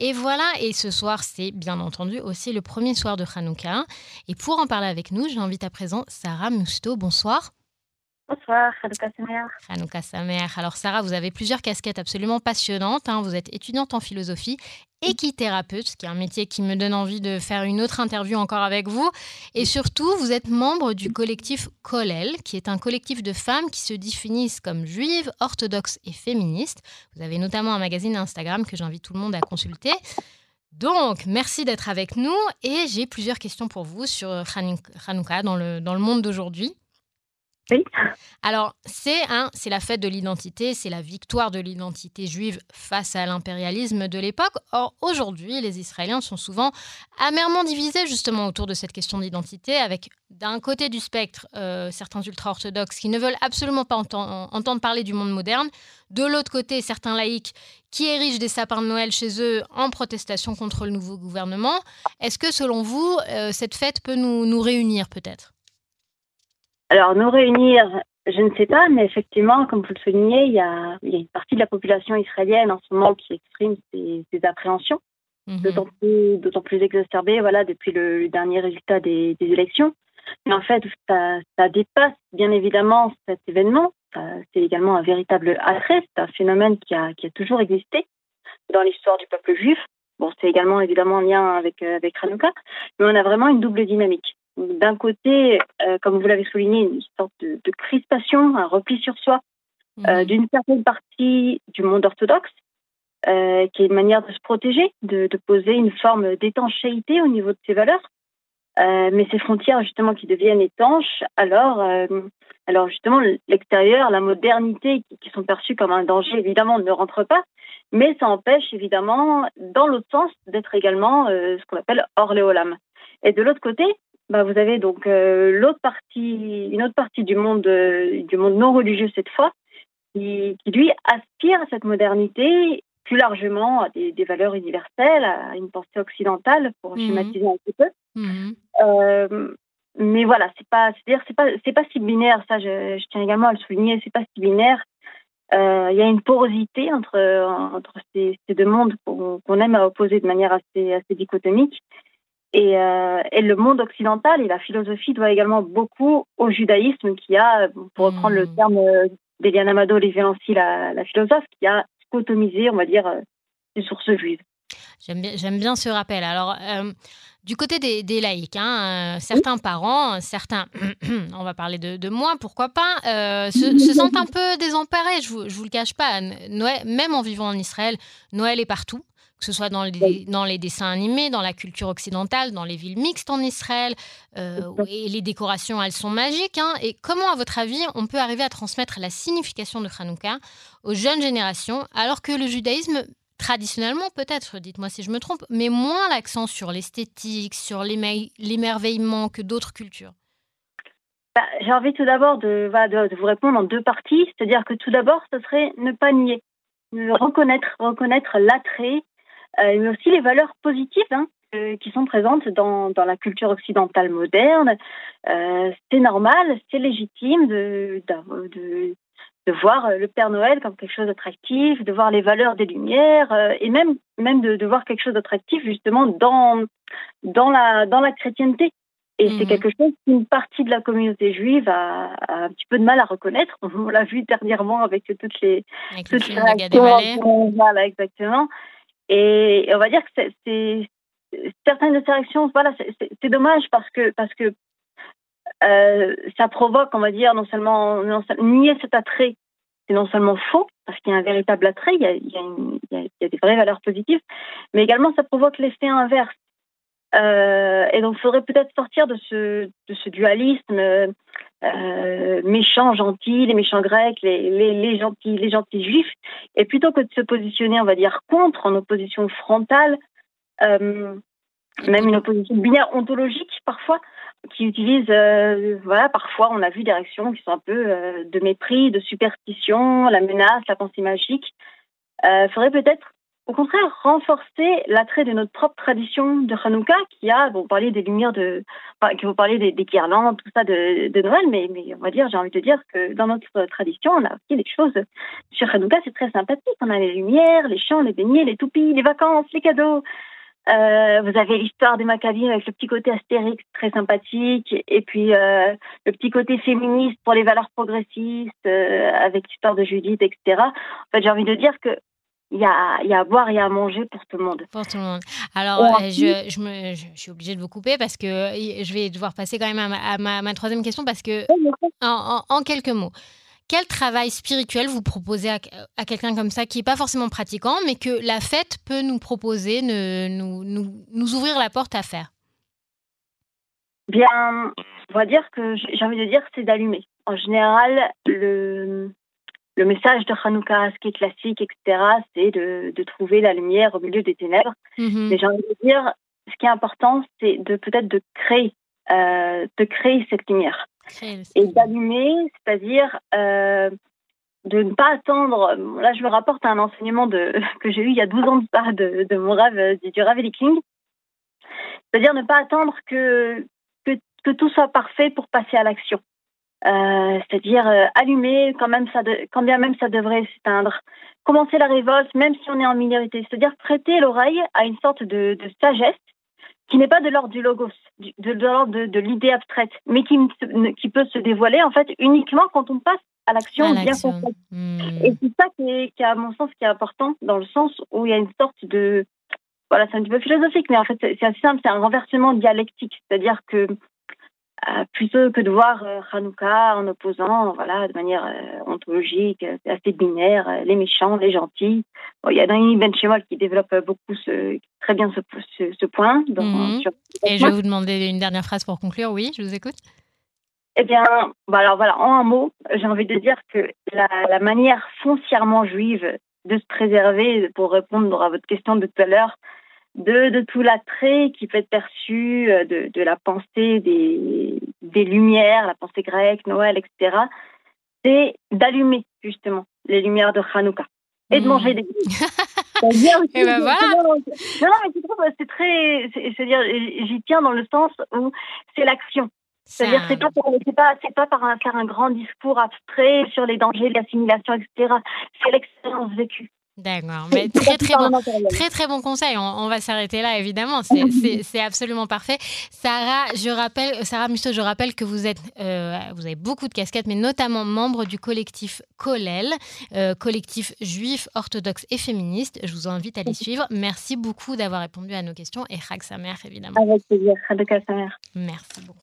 Et voilà, et ce soir, c'est bien entendu aussi le premier soir de Hanouka. Et pour en parler avec nous, j'invite à présent Sarah Musto. Bonsoir. Bonsoir, Hanouka Samer. Hanouka Samer. Alors Sarah, vous avez plusieurs casquettes absolument passionnantes. Hein. Vous êtes étudiante en philosophie, équithérapeute, ce qui est un métier qui me donne envie de faire une autre interview encore avec vous. Et surtout, vous êtes membre du collectif Kolel, qui est un collectif de femmes qui se définissent comme juives, orthodoxes et féministes. Vous avez notamment un magazine Instagram que j'invite tout le monde à consulter. Donc, merci d'être avec nous et j'ai plusieurs questions pour vous sur Hanouka dans le, dans le monde d'aujourd'hui. Alors, c'est c'est la fête de l'identité, c'est la victoire de l'identité juive face à l'impérialisme de l'époque. Or, aujourd'hui, les Israéliens sont souvent amèrement divisés justement autour de cette question d'identité, avec d'un côté du spectre euh, certains ultra-orthodoxes qui ne veulent absolument pas entendre parler du monde moderne, de l'autre côté certains laïcs qui érigent des sapins de Noël chez eux en protestation contre le nouveau gouvernement. Est-ce que selon vous, euh, cette fête peut nous réunir peut-être? Alors, nous réunir, je ne sais pas, mais effectivement, comme vous le soulignez, il y a, il y a une partie de la population israélienne en ce moment qui exprime ses, appréhensions, mhm. d'autant plus, plus exacerbées voilà, depuis le, dernier résultat des, élections. Mais en fait, ça, ça, dépasse bien évidemment cet événement. C'est également un véritable attrait, c'est un phénomène qui a, qui a toujours existé dans l'histoire du peuple juif. Bon, c'est également évidemment en lien avec, avec Hanouka, mais on a vraiment une double dynamique d'un côté, euh, comme vous l'avez souligné, une sorte de, crispation, un repli sur soi euh, mhm. d'une certaine partie du monde orthodoxe, euh, qui est une manière de se protéger, de, poser une forme d'étanchéité au niveau de ses valeurs. mais ces frontières, justement, qui deviennent étanches, alors, alors justement, l'extérieur, la modernité, qui, sont perçues comme un danger, évidemment, ne rentre pas, mais ça empêche, évidemment, dans l'autre sens, d'être également ce qu'on appelle hors léolam. Et de l'autre côté, bah, vous avez donc euh, l'autre partie, une autre partie du monde, euh, du monde non religieux cette fois, qui, qui, lui aspire à cette modernité, plus largement à des, des valeurs universelles, à une pensée occidentale, pour mhm. schématiser un petit peu. Mhm. Euh, mais voilà, c'est pas, c'est-à-dire c'est pas, c'est pas si binaire. Ça, je, je, tiens également à le souligner, c'est pas si binaire. Il y a une porosité entre entre ces, ces deux mondes qu'on aime à opposer de manière assez assez dichotomique. Et, euh, et, le monde occidental et la philosophie doit également beaucoup au judaïsme qui a, pour reprendre le hmm. terme euh, d'Eliane Amado Léviancy, la, la philosophe, qui a scotomisé, on va dire, euh, les sources juives. J'aime bien, bien, ce rappel. Alors, du côté des, des laïcs, hein, certains parents, certains, on va parler de, de moi, pourquoi pas, se, se, sentent un peu désemparés, je ne vous, vous le cache pas. Noël, même en vivant en Israël, Noël est partout que ce soit dans les, dans les dessins animés, dans la culture occidentale, dans les villes mixtes en Israël. Euh, et les décorations, elles sont magiques. Hein. Et comment, à votre avis, on peut arriver à transmettre la signification de Hanouka aux jeunes générations, alors que le judaïsme, traditionnellement peut-être, dites-moi si je me trompe, met moins l'accent sur l'esthétique, sur l'émerveillement que d'autres cultures? Bah, J'ai envie tout d'abord de, de, vous répondre en deux parties. C'est-à-dire que tout d'abord, ce serait ne pas nier reconnaître, reconnaître l'attrait mais aussi les valeurs positives hein, euh, qui sont présentes dans, dans, la culture occidentale moderne. Euh, c'est normal, c'est légitime de, de, de, voir le Père Noël comme quelque chose d'attractif, de voir les valeurs des Lumières et même, même de, de voir quelque chose d'attractif justement dans, dans, la, dans la chrétienté. Et c'est mmh. quelque chose qu'une partie de la communauté juive a, un petit peu de mal à reconnaître. On l'a vu dernièrement avec toutes les, avec toutes les réactions. Voilà, exactement. Et on va dire que c'est certaines interactions, voilà, c'est dommage parce que parce que euh, ça provoque, on va dire, non seulement, nier cet attrait, c'est non seulement faux parce qu'il y a un véritable attrait, il y a, des vraies valeurs positives, mais également ça provoque l'effet inverse. Euh, et donc, il faudrait peut-être sortir de ce, de ce dualisme euh, méchant, gentil, les méchants grecs, les, gentils, les gentils juifs, et plutôt que de se positionner, on va dire, contre, en opposition frontale, euh, même une opposition binaire ontologique parfois, qui utilise, euh, voilà, parfois on a vu des réactions qui sont un peu de mépris, de superstition, la menace, la pensée magique. Faudrait peut-être au contraire renforcer l'attrait de notre propre tradition de Hanouka qui a, bon, parler des lumières de, enfin, que vous parlez des, des, guirlandes, tout ça de, Noël, mais, mais on va dire, j'ai envie de dire que dans notre tradition, on a aussi des choses sur Hanouka, c'est très sympathique. On a les lumières, les chants, les beignets, les toupies, les vacances, les cadeaux. Euh, vous avez l'histoire des Maccabies avec le petit côté astérix très sympathique, et puis euh, le petit côté féministe pour les valeurs progressistes euh, avec l'histoire de Judith, etc. En fait, j'ai envie de dire que il y a, y a à boire et à manger pour tout le monde. Pour tout le monde. Alors, euh, je, je, me, je, suis obligée de vous couper parce que je vais devoir passer quand même à ma, à ma, ma troisième question parce que, en, en, en, quelques mots, quel travail spirituel vous proposez à, à quelqu'un comme ça qui n'est pas forcément pratiquant, mais que la fête peut nous proposer, ne, nous, nous, nous ouvrir la porte à faire? Bien, on va dire que j'ai envie de dire c'est d'allumer. En général, le, le message de Hanouka, ce qui est classique, etc., c'est de, de, trouver la lumière au milieu des ténèbres. Mm-hmm. Mais j'ai envie de dire, ce qui est important, c'est de peut-être de créer, euh, de créer cette lumière créer et d'allumer, c'est-à-dire euh, de ne pas attendre. Là, je me rapporte à un enseignement de, que j'ai eu il y a 12 ans de de mon rêve du, du Rav King. C'est-à-dire ne pas attendre que, que, que tout soit parfait pour passer à l'action. Euh, c'est-à-dire euh, allumer quand même ça de, quand bien même ça devrait s'éteindre. Commencer la révolte même si on est en minorité. C'est-à-dire prêter l'oreille à une sorte de, de sagesse qui n'est pas de l'ordre du logos de, de l'ordre de, de l'idée abstraite mais qui, qui peut se dévoiler en fait uniquement quand on passe à l'action bien concrète. Mmh. et c'est ça qui est, qui à mon sens qui est important dans le sens où il y a une sorte de voilà c'est un petit peu philosophique mais en fait c'est assez simple c'est un renversement dialectique. C'est-à-dire que plutôt que de voir euh, Hanouka en opposant, voilà, de manière euh, ontologique, assez binaire, les méchants, les gentils. Bon, il y a Dani Ben qui développe beaucoup ce, très bien ce, ce, ce point. Dans, sur... Et je vais vous demander une dernière phrase pour conclure. Oui, je vous écoute. Eh bien, bah alors voilà, en un mot, j'ai envie de dire que la, la, manière foncièrement juive de se préserver, pour répondre à votre question de tout à l'heure, de, de tout l'attrait qui peut être perçu euh, de, de la pensée des, des Lumières, la pensée grecque, Noël, etc., c'est d'allumer justement les lumières de Hanouka et de mmh. manger des et ben voilà. Non, mais c'est très, c'est-à-dire, j'y tiens dans le sens où c'est l'action. C'est-à-dire, c'est pas, c'est pas, c'est pas par un, faire un grand discours abstrait sur les dangers de l'assimilation, etc. C'est l'expérience vécue. D'accord, mais très très bon, très très bon conseil. On, on va s'arrêter là, évidemment. C'est absolument parfait. Sarah, je rappelle, Sarah Musso, je rappelle que vous êtes, euh, vous avez beaucoup de casquettes, mais notamment membre du collectif Kolel, euh, collectif juif, orthodoxe et féministe. Je vous invite à les suivre. Merci beaucoup d'avoir répondu à nos questions et Chag Samer, évidemment. Avec plaisir, Chag Samer. Merci beaucoup.